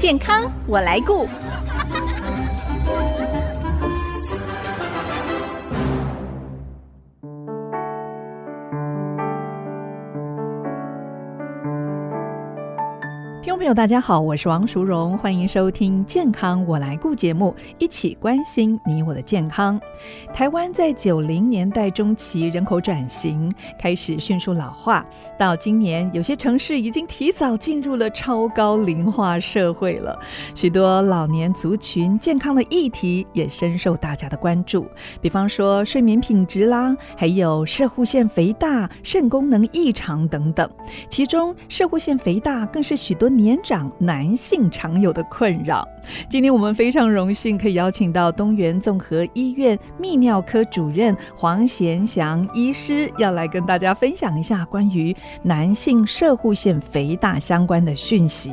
健康我来顾。大家好，我是王淑荣，欢迎收听《健康我来顾》节目，一起关心你我的健康。台湾在九零年代中期人口转型开始迅速老化，到今年有些城市已经提早进入了超高龄化社会了。许多老年族群健康的议题也深受大家的关注，比方说睡眠品质啦，还有摄护腺肥大、肾功能异常等等。其中，摄护腺肥大更是许多年长男性常有的困扰。今天我们非常荣幸可以邀请到东元综合医院泌尿科主任黄贤祥医师，要来跟大家分享一下关于男性射护腺肥大相关的讯息。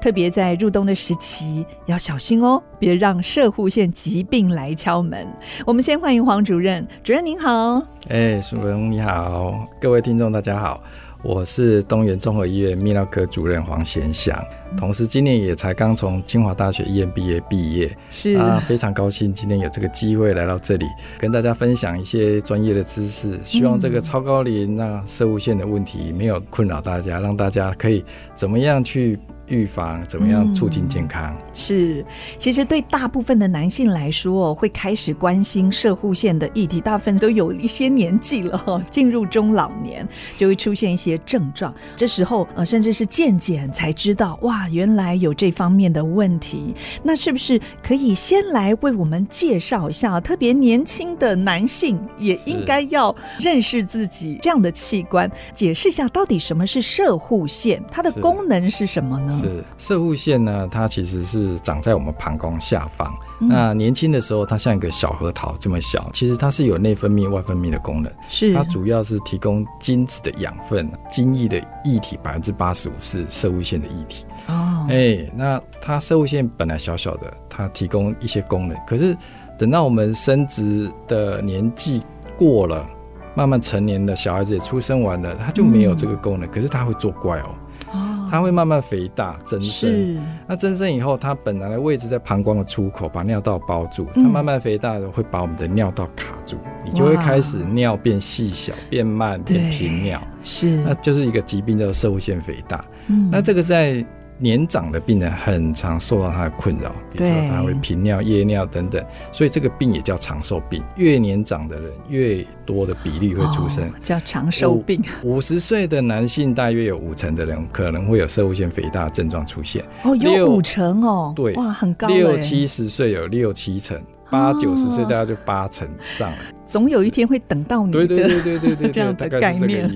特别在入冬的时期要小心哦，别让射护腺疾病来敲门。我们先欢迎黄主任，主任您好。哎，淑荣你好，各位听众大家好。我是东元综合医院泌尿科主任黄贤祥，同时今年也才刚从清华大学 EMBA 毕业，是啊，非常高兴今天有这个机会来到这里，跟大家分享一些专业的知识，希望这个超高龄那射物线的问题没有困扰大家，让大家可以怎么样去。预防怎么样促进健康？嗯，是，其实对大部分的男性来说，会开始关心射护腺的议题，大部分都有一些年纪了，进入中老年就会出现一些症状。这时候呃，甚至是健检才知道，哇，原来有这方面的问题。那是不是可以先来为我们介绍一下？特别年轻的男性也应该要认识自己这样的器官，解释一下到底什么是射护腺，它的功能是什么呢？是摄护腺呢，它其实是长在我们膀胱下方。嗯、那年轻的时候，它像一个小核桃这么小。其实它是有内分泌、外分泌的功能。是它主要是提供精子的养分，精液的液体百分之八十五是摄护腺的液体。哦，哎、欸，那它摄护腺本来小小的，它提供一些功能。可是等到我们生殖的年纪过了，慢慢成年了，小孩子也出生完了，它就没有这个功能。嗯、可是它会作怪哦。它会慢慢肥大增生，那增生以后，它本来的位置在膀胱的出口，把尿道包住。它慢慢肥大的会把我们的尿道卡住，你就会开始尿变细小、变慢、变频尿。是，那就是一个疾病叫射物腺肥大。嗯，那这个在。年长的病人很常受到他的困扰，比如说他会频尿、夜尿等等，所以这个病也叫长寿病。越年长的人，越多的比例会出生，哦、叫长寿病。五十岁的男性大约有五成的人可能会有摄护腺肥大的症状出现。哦，有五成哦，对，哇，很高。六七十岁有六七成。八九十岁大概就八成以上了，总有一天会等到你的。对对对对对 对，这样的概念。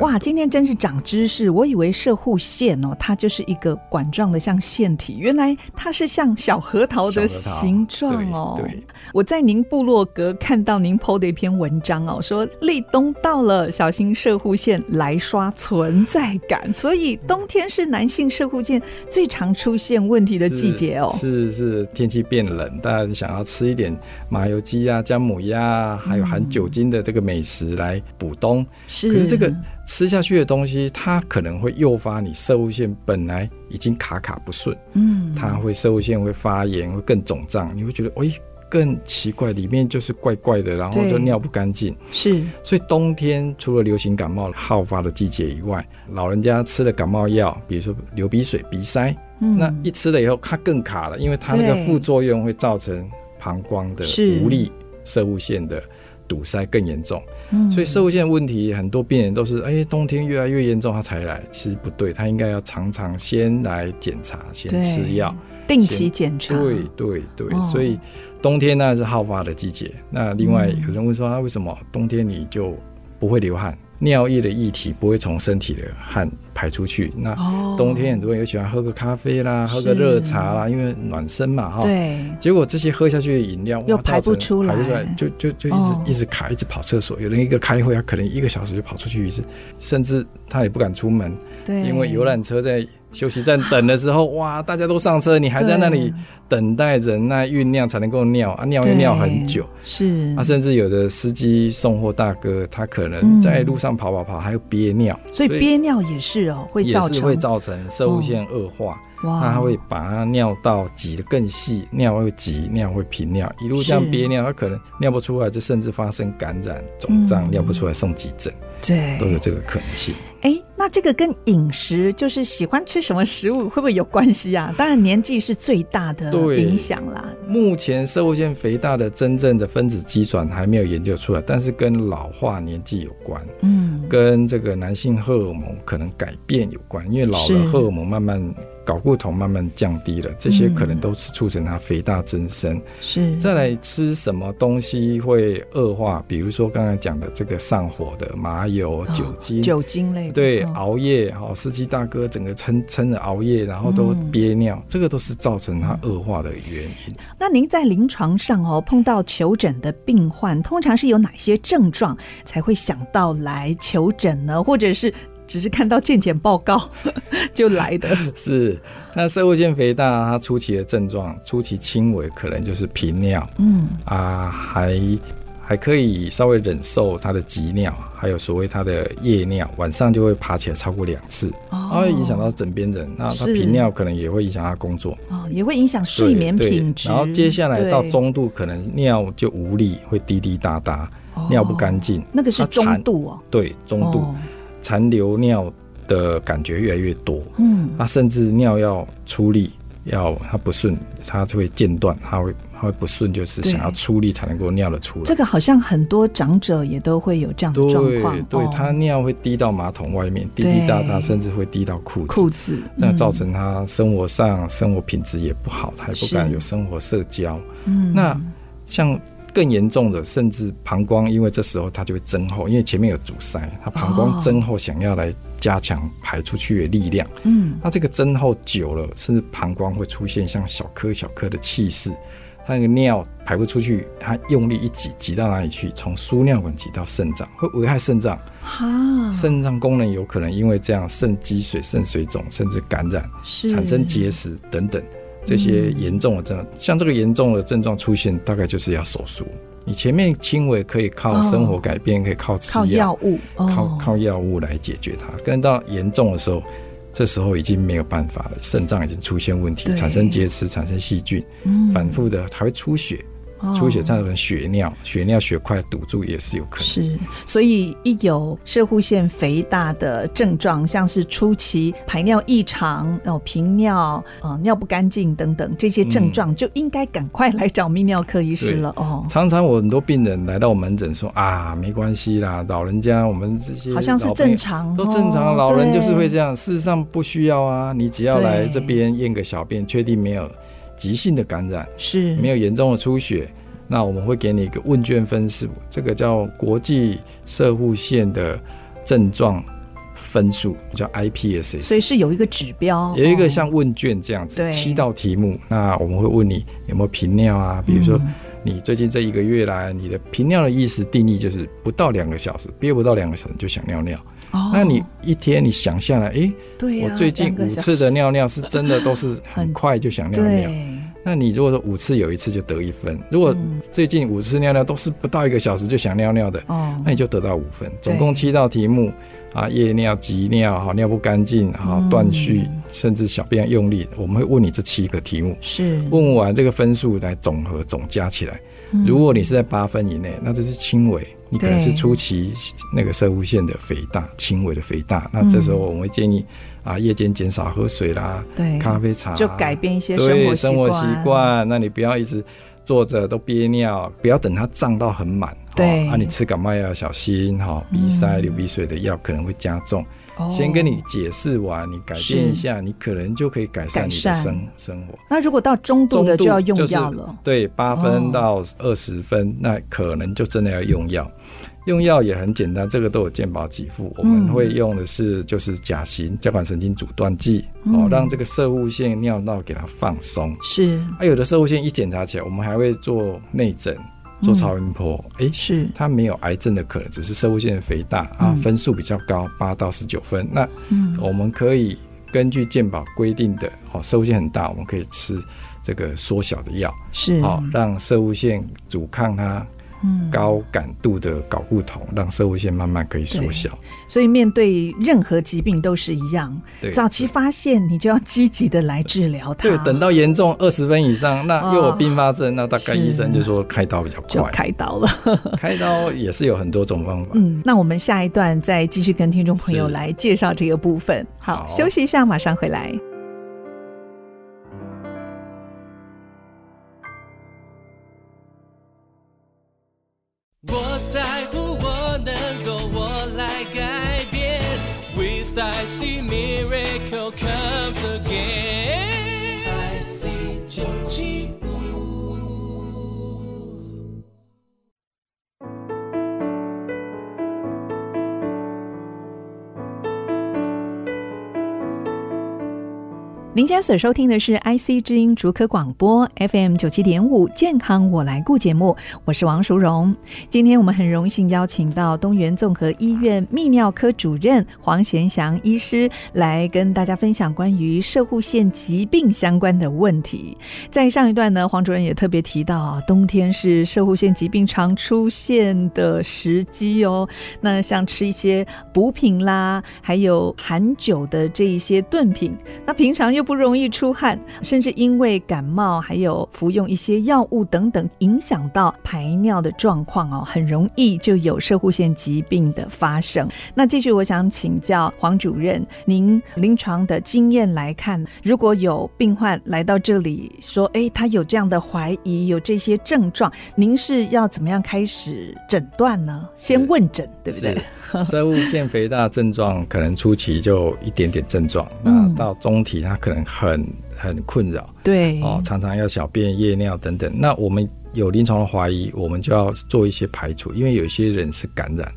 哇，今天真是长知识！我以为射护腺哦，它就是一个管状的像腺体，原来它是像小核桃的形状哦。对，我在您部落格看到您 PO 的一篇文章哦，说立冬到了，小心射护腺来刷存在感。所以冬天是男性射护腺最常出现问题的季节哦。是是，天气变冷，大家想要吃一点麻油鸡啊、姜母鸭啊，还有含酒精的这个美食来补冬。是，可是这个吃下去的东西，它可能会诱发你射物线本来已经卡卡不顺，嗯，它会射物线会发炎，会更肿胀。你会觉得，哎，更奇怪，里面就是怪怪的，然后就尿不干净。是，所以冬天除了流行感冒好发的季节以外，老人家吃的感冒药，比如说流鼻水、鼻塞。那一吃了以后，它更卡了，因为它那个副作用会造成膀胱的无力，射物腺的堵塞更严重。所以摄护腺问题，很多病人都是哎，冬天越来越严重，他才来。其实不对，他应该要常常先来检查，先吃药，定期检查。对对对，所以冬天呢是好发的季节。那另外有人问说，他为什么冬天你就不会流汗？尿液的液体不会从身体的汗排出去。那冬天很多人又喜欢喝个咖啡啦，喝个热茶啦，因为暖身嘛，哈。对。结果这些喝下去的饮料又排不出来，排不出来，就就就一直一直卡，一直跑厕所。有人一个开会，他可能一个小时就跑出去一次，甚至他也不敢出门，对，因为游览车在休息站等的时候，哇，大家都上车，你还在那里等待忍耐酝酿才能够尿啊，尿又尿很久，是。啊，甚至有的司机送货大哥，他可能在路上跑跑跑，还有憋尿，所以憋尿也是哦，会造成。会造成射物线恶化。哇那他会把它尿道挤得更细，尿会急，尿会频尿，一路这样憋尿，他可能尿不出来，就甚至发生感染、肿胀，尿不出来送急诊，对，都有这个可能性。哎，那这个跟饮食，就是喜欢吃什么食物，会不会有关系啊？当然，年纪是最大的影响啦。目前社会性肥大的真正的分子机转还没有研究出来，但是跟老化年纪有关，嗯，跟这个男性荷尔蒙可能改变有关，因为老了荷尔蒙慢慢。睾固酮慢慢降低了，这些可能都是促成它肥大增生。是、嗯，再来吃什么东西会恶化？比如说刚才讲的这个上火的麻油、酒精、哦、酒精类的，对，哦、熬夜，好，司机大哥整个撑撑着熬夜，然后都憋尿，嗯、这个都是造成它恶化的原因。那您在临床上哦碰到求诊的病患，通常是有哪些症状才会想到来求诊呢？或者是？只是看到健检报告 就来的，是那社会性肥大，它初期的症状，初期轻微，可能就是频尿，嗯。啊，还还可以稍微忍受它的急尿，还有所谓它的夜尿，晚上就会爬起来超过两次，哦，会影响到枕边人，那它频尿可能也会影响他工作，哦，也会影响睡眠品质，然后接下来到中度，可能尿就无力，会滴滴答答，哦，尿不干净，那个是中度哦，对，中度。哦残留尿的感觉越来越多，嗯，那甚至尿要出力，要它不顺，它就会间断，它会它会不顺，就是想要出力才能够尿得出来。这个好像很多长者也都会有这样的状况，对，对，他尿会滴到马桶外面，滴滴答答，甚至会滴到裤子，裤子，那造成他生活上生活品质也不好，他也不敢有生活社交。嗯，那像。更严重的，甚至膀胱，因为这时候它就会增厚，因为前面有阻塞，它膀胱增厚，想要来加强排出去的力量。嗯，那这个增厚久了，甚至膀胱会出现像小颗小颗的气室，它那个尿排不出去，它用力一挤，挤到哪里去？从输尿管挤到肾脏，会危害肾脏。哈，肾脏功能有可能因为这样肾积水、肾水肿，甚至感染，产生结石等等。这些严重的症状，嗯、像这个严重的症状出现，大概就是要手术。你前面轻微可以靠生活改变，哦、可以靠吃药物，哦、靠靠药物来解决它。跟到严重的时候，这时候已经没有办法了，肾脏已经出现问题，产生结石，产生细菌，嗯、反复的还会出血。出血造成血尿，血尿血块堵住也是有可能。是，所以一有射护腺肥大的症状，像是初期排尿异常、哦频尿、呃尿不干净等等这些症状，就应该赶快来找泌尿科医师了。哦，常常我很多病人来到我门诊说啊，没关系啦，老人家我们这些好像是正常，都正常，老人就是会这样。事实上不需要啊，你只要来这边验个小便，确定没有。急性的感染是没有严重的出血，那我们会给你一个问卷分数，这个叫国际射护线的症状分数，叫 IPSS。所以是有一个指标，有一个像问卷这样子，七道题目。那我们会问你有没有频尿啊？比如说你最近这一个月来，你的频尿的意思定义就是不到两个小时，憋不到两个小时就想尿尿。那你一天你想下来，哎、欸，对啊、我最近五次的尿尿是真的都是 很快就想尿尿。那你如果说五次有一次就得一分，如果最近五次尿尿都是不到一个小时就想尿尿的，哦那你就得到五分。总共七道题目啊，夜尿、急尿、哈尿不干净、哈断续，甚至小便用力，我们会问你这七个题目。是问完这个分数来总和总加起来。如果你是在八分以内，那这是轻微，你可能是初期那个摄物腺的肥大，轻微的肥大。那这时候我们会建议啊，夜间减少喝水啦，对，咖啡茶，就改变一些生活生活习惯。那你不要一直坐着都憋尿，不要等它胀到很满。对，啊，你吃感冒药要小心哈，鼻塞、流鼻水的药可能会加重。先跟你解释完，你改变一下，你可能就可以改善你的生生活。那如果到中度的就要用药了。对，八分到二十分，那可能就真的要用药。用药也很简单，这个都有健保给付。我们会用的是就是甲型交感神经阻断剂，哦，让这个摄护腺尿道给它放松。是，啊，有的射物腺一检查起来，我们还会做内诊。做超音波，哎、是他没有癌症的可能，只是射物腺肥大啊，分数比较高，八到十九分。那我们可以根据健保规定的哦，射物腺很大，我们可以吃这个缩小的药，是哦，让射物线阻抗它。高感度的睾固酮，让射物线慢慢可以缩小。所以面对任何疾病都是一样，对，早期发现你就要积极的来治疗它。对，等到严重二十分以上，那又有并发症，哦，那大概医生就说开刀比较快，就开刀了。开刀也是有很多种方法。嗯，那我们下一段再继续跟听众朋友来介绍这个部分。好，好，休息一下，马上回来。I see miracles. 您家所收听的是 IC 之音竹科广播 FM 九七点五健康我来顾节目，我是王淑荣。今天我们很荣幸邀请到东元综合医院泌尿科主任黄贤祥医师来跟大家分享关于射护腺疾病相关的问题。在上一段呢，黄主任也特别提到啊，冬天是射护腺疾病常出现的时机哦。那像吃一些补品啦，还有含酒的这一些炖品，那平常又不容易出汗，甚至因为感冒，还有服用一些药物等等，影响到排尿的状况哦，很容易就有射护腺疾病的发生。那继续，我想请教黄主任，您临床的经验来看，如果有病患来到这里说，哎，他有这样的怀疑，有这些症状，您是要怎么样开始诊断呢？先问诊，对不对？射护腺肥大症状可能初期就一点点症状，那到中体它可能很很困扰，对。哦，常常要小便、夜尿等等。那我们有临床的怀疑，我们就要做一些排除，因为有些人是感染，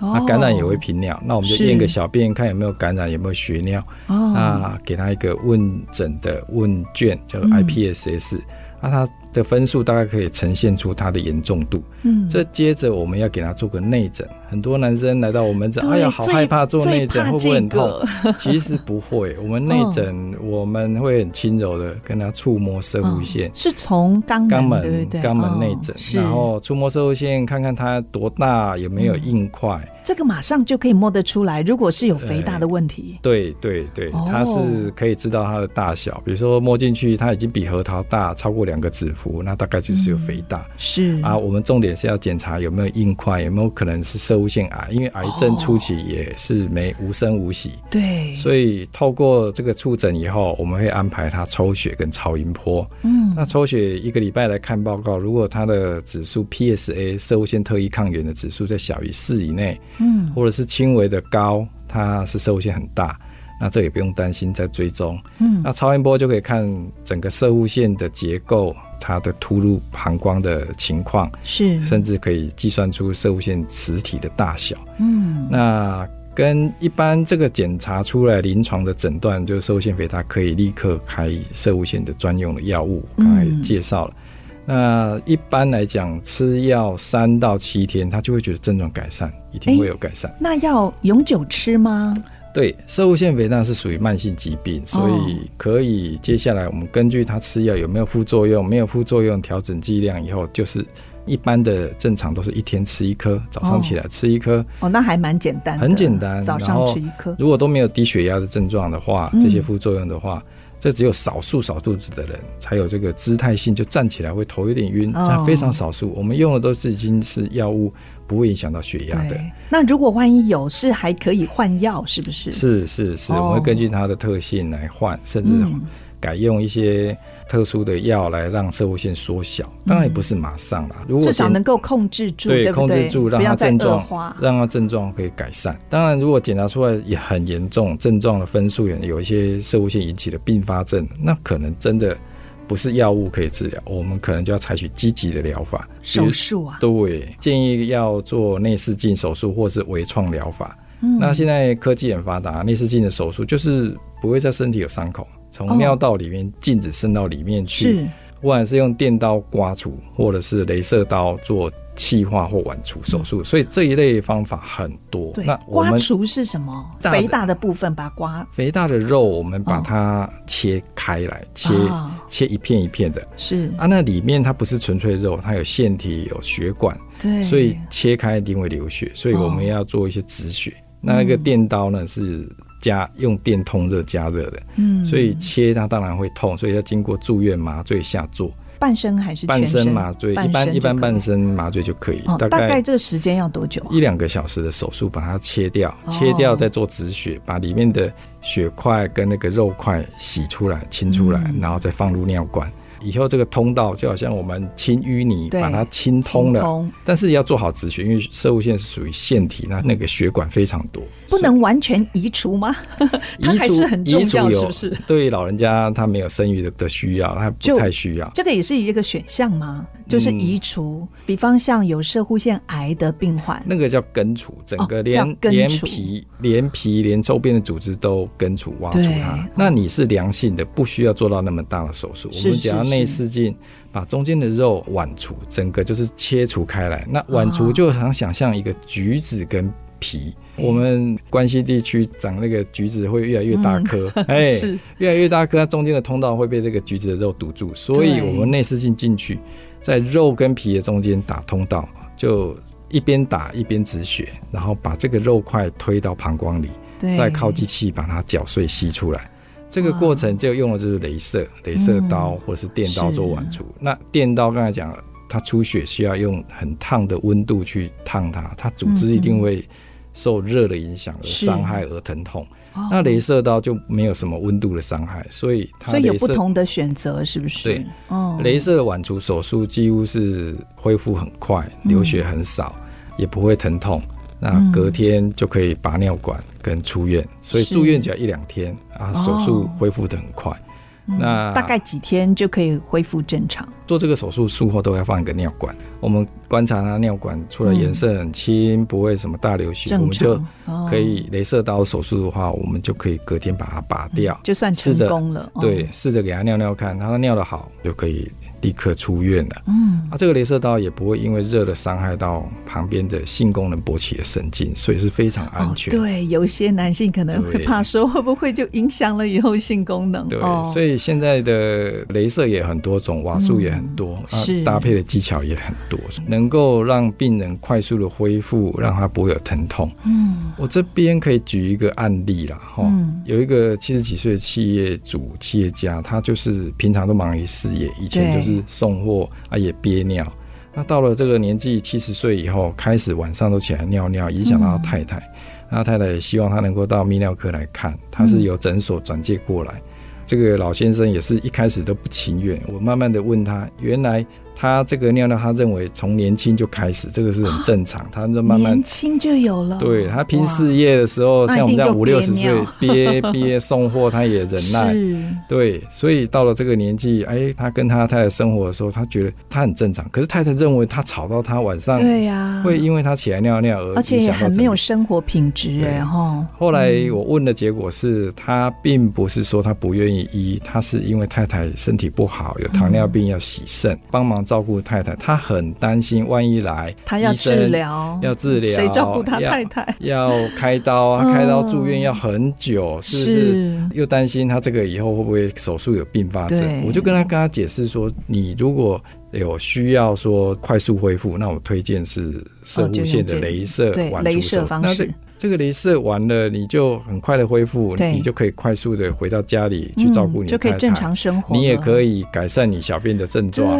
那感染也会频尿，那我们就验个小便，看有没有感染，有没有血尿，那给他一个问诊的问卷，叫 IPSS，那他的分数大概可以呈现出它的严重度。嗯，这接着我们要给他做个内诊。很多男生来到我们这，哎呀，好害怕做内诊，会不会很痛？其实不会，我们内诊我们会很轻柔的跟他触摸射护线，是从肛肛门肛门内诊，然后触摸射护线，看看它多大，有没有硬块。这个马上就可以摸得出来，如果是有肥大的问题。对对对，它是可以知道它的大小，比如说摸进去，它已经比核桃大，超过两个指腹，那大概就是有肥大。是啊，我们重点是要检查有没有硬块，有没有可能是射物腺癌，因为癌症初期也是没无声无息。对，所以透过这个触诊以后，我们会安排他抽血跟超音波。嗯，那抽血一个礼拜来看报告，如果他的指数 PSA 射物腺特异抗原的指数在小于四以内。嗯，或者是轻微的高，它是射物腺很大，那这也不用担心在追踪。嗯，那超音波就可以看整个射物线的结构，它的突入膀胱的情况，是，甚至可以计算出摄护腺磁体的大小。嗯，那跟一般这个检查出来临床的诊断，就是射物腺肥大，可以立刻开射物腺的专用的药物，刚才介绍了。嗯那一般来讲，吃药三到七天，他就会觉得症状改善，一定会有改善。那要永久吃吗？对，射物腺肥大是属于慢性疾病，所以可以接下来我们根据他吃药有没有副作用，没有副作用调整剂量以后，就是一般的正常都是一天吃一颗，早上起来吃一颗。哦，那还蛮简单，很简单，早上吃一颗。如果都没有低血压的症状的话，这些副作用的话。嗯这只有少数少肚子的人才有这个姿态性，就站起来会头有点晕，这非常少数。我们用的都是已经是药物，不会影响到血压的。那如果万一有，是还可以换药，是不是？是是是，我们会根据它的特性来换，甚至。改用一些特殊的药来让射护线缩小，当然也不是马上啦。如果至少能够控制住，对？控制住，让它症状，让它症状可以改善。当然，如果检查出来也很严重，症状的分数也有一些射护线引起的并发症，那可能真的不是药物可以治疗，我们可能就要采取积极的疗法，手术啊。对，建议要做内视镜手术或是微创疗法。嗯，那现在科技很发达，内视镜的手术就是不会在身体有伤口。从尿道里面禁止伸到里面去，不管是用电刀刮除，或者是镭射刀做气化或剜除手术，所以这一类方法很多。那刮除是什么？肥大的部分把它刮，肥大的肉我们把它切开来，切切一片一片的。是。啊，那里面它不是纯粹肉，它有腺体、有血管，对，所以切开一定会流血，所以我们要做一些止血。那个电刀呢是加用电通热加热的，嗯，所以切它当然会痛，所以要经过住院麻醉下做。半身还是半身麻醉？一般一般半身麻醉就可以。大概这个时间要多久？一两个小时的手术，把它切掉，切掉再做止血，把里面的血块跟那个肉块洗出来、清出来，然后再放入尿管。以后这个通道就好像我们清淤泥，把它清通了。通但是要做好止血，因为射物线是属于腺体，那那个血管非常多，不能完全移除吗？它还是很重要，是不是？对老人家他没有生育的的需要，他不太需要。这个也是一个选项吗？就是移除，嗯、比方像有射护腺癌的病患，那个叫根除，整个连、哦、连皮、连皮、连周边的组织都根除、挖除它。那你是良性的，不需要做到那么大的手术。我们只要内视镜把中间的肉剜除，整个就是切除开来。那剜除就好像想象一个橘子跟皮，哦、我们关西地区长那个橘子会越来越大颗，哎、嗯，是。越来越大颗，它中间的通道会被这个橘子的肉堵住，所以我们内视镜进去。在肉跟皮的中间打通道，就一边打一边止血，然后把这个肉块推到膀胱里，再靠机器把它搅碎吸出来。这个过程就用的就是镭射、镭射刀或是电刀做剜除。嗯、那电刀刚才讲了，它出血需要用很烫的温度去烫它，它组织一定会受热的影响而伤害而疼痛。那镭射刀就没有什么温度的伤害，所以它所以有不同的选择，是不是？对，哦，镭射的晚除手术几乎是恢复很快，流血很少，嗯、也不会疼痛，那隔天就可以拔尿管跟出院，所以住院只要一两天啊，手术恢复的很快。那大概几天就可以恢复正常？做这个手术术后都要放一个尿管，我们观察他尿管除了颜色很清，不会什么大流血，我们就可以镭射刀手术的话，我们就可以隔天把它拔掉，就算成功了。对，试着给他尿尿看，他尿的好就可以。立刻出院了。嗯，啊，这个镭射刀也不会因为热的伤害到旁边的性功能勃起的神经，所以是非常安全。哦、对，有一些男性可能会怕说，会不会就影响了以后性功能？对，哦、所以现在的镭射也很多种，瓦数也很多，嗯、是搭配的技巧也很多，能够让病人快速的恢复，让他不会有疼痛。嗯，我这边可以举一个案例啦，哈、嗯，有一个七十几岁的企业主、企业家，他就是平常都忙于事业，以前就是。送货啊，也憋尿。那到了这个年纪，七十岁以后，开始晚上都起来尿尿，影响到他太太。那、嗯、太太也希望他能够到泌尿科来看，他是由诊所转介过来。嗯、这个老先生也是一开始都不情愿。我慢慢的问他，原来。他这个尿尿，他认为从年轻就开始，这个是很正常。他就慢慢年轻就有了。对，他拼事业的时候，像我们这样五六十岁憋 憋送货，他也忍耐。对，所以到了这个年纪，哎，他跟他太太生活的时候，他觉得他很正常。可是太太认为他吵到他晚上，对呀，会因为他起来尿尿而而且也很没有生活品质哎哈。后来我问的结果是他并不是说他不愿意医，他是因为太太身体不好，有糖尿病要洗肾，帮忙。照顾太太，他很担心，万一来，他要治疗，要治疗，谁照顾他太太？要开刀啊，开刀住院要很久，是不是？又担心他这个以后会不会手术有并发症？我就跟他跟他解释说，你如果有需要说快速恢复，那我推荐是射物线的镭射剜除手那。这这个镭射完了，你就很快的恢复，你就可以快速的回到家里去照顾你太太，就可以正常生活。你也可以改善你小便的症状。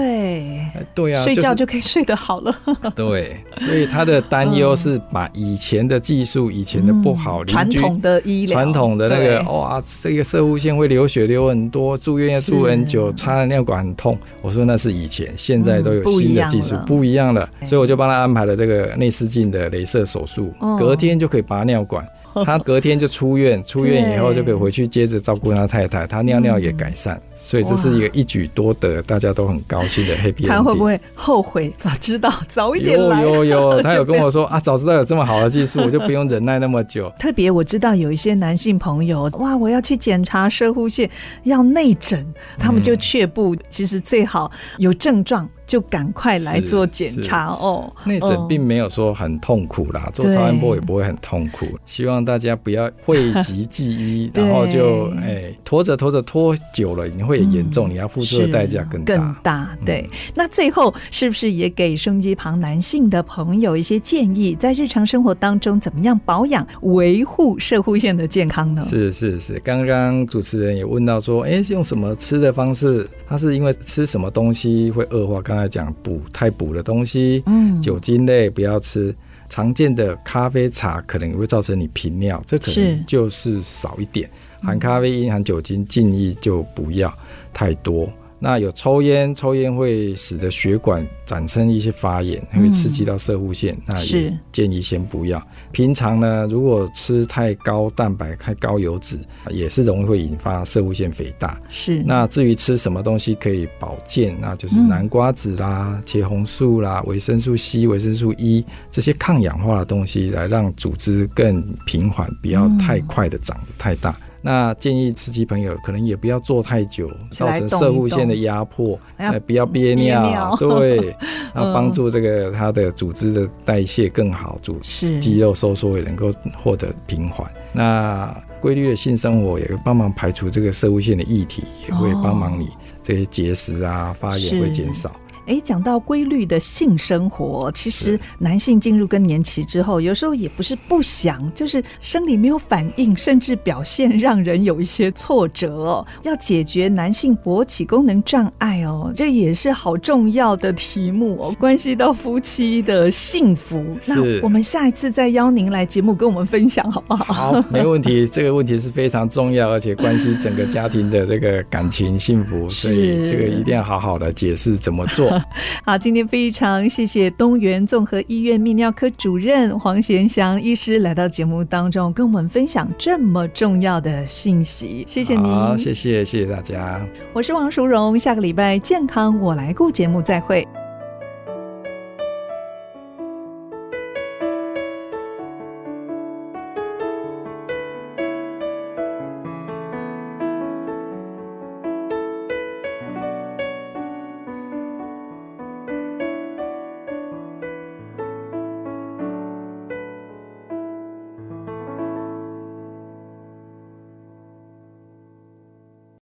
对，对啊，睡觉就可以睡得好了。对，所以他的担忧是把以前的技术、以前的不好，传统的医疗、传统的那个哇，这个射护线会流血流很多，住院要住很久，插了尿管很痛。我说那是以前，现在都有新的技术，不一样了。所以我就帮他安排了这个内视镜的镭射手术，隔天就可以。拔尿管，他隔天就出院，出院以后就可以回去接着照顾他太太，他尿尿也改善，所以这是一个一举多得，大家都很高兴的 happy。他会不会后悔？早知道早一点来。有有有，他有跟我说啊，早知道有这么好的技术，我就不用忍耐那么久。特别我知道有一些男性朋友，哇，我要去检查射护腺，要内诊，他们就却步。其实最好有症状。就赶快来做检查哦。内诊并没有说很痛苦啦，做超音波也不会很痛苦。希望大家不要讳疾忌医，然后就哎拖着拖着拖久了，你会严重，嗯、你要付出的代价更大。更大，对。嗯、那最后是不是也给胸肌旁男性的朋友一些建议，在日常生活当中怎么样保养、维护射护腺的健康呢？是是是，刚刚主持人也问到说，哎，用什么吃的方式？他是因为吃什么东西会恶化？刚才讲补太补的东西，嗯，酒精类不要吃。常见的咖啡茶可能也会造成你频尿，这可能就是少一点。含咖啡因、含酒精，建议就不要太多。那有抽烟，抽烟会使得血管产生一些发炎，会刺激到射护腺，嗯、那也建议先不要。平常呢，如果吃太高蛋白、太高油脂，也是容易会引发射护腺肥大。是。那至于吃什么东西可以保健，那就是南瓜子啦、茄红素啦、维生素 C、维生素 E 这些抗氧化的东西，来让组织更平缓，不要太快的长得太大。那建议司机朋友可能也不要坐太久，造成射护腺的压迫，哎，不要憋尿，憋尿。对，然后帮助这个它的组织的代谢更好，组肌肉收缩也能够获得平缓。那规律的性生活也会帮忙排除这个射护线的液体，也会帮忙你这些结石啊发炎会减少。哎，讲到规律的性生活，其实男性进入更年期之后，有时候也不是不想，就是生理没有反应，甚至表现让人有一些挫折哦。要解决男性勃起功能障碍哦，这也是好重要的题目哦，关系到夫妻的幸福。那我们下一次再邀您来节目跟我们分享，好不好？好，没问题。这个问题是非常重要，而且关系整个家庭的这个感情幸福，所以这个一定要好好的解释怎么做。好，今天非常谢谢东源综合医院泌尿科主任黄贤祥医师来到节目当中，跟我们分享这么重要的信息。谢谢您，好，谢谢谢谢大家。我是王淑荣，下个礼拜健康我来顾节目再会。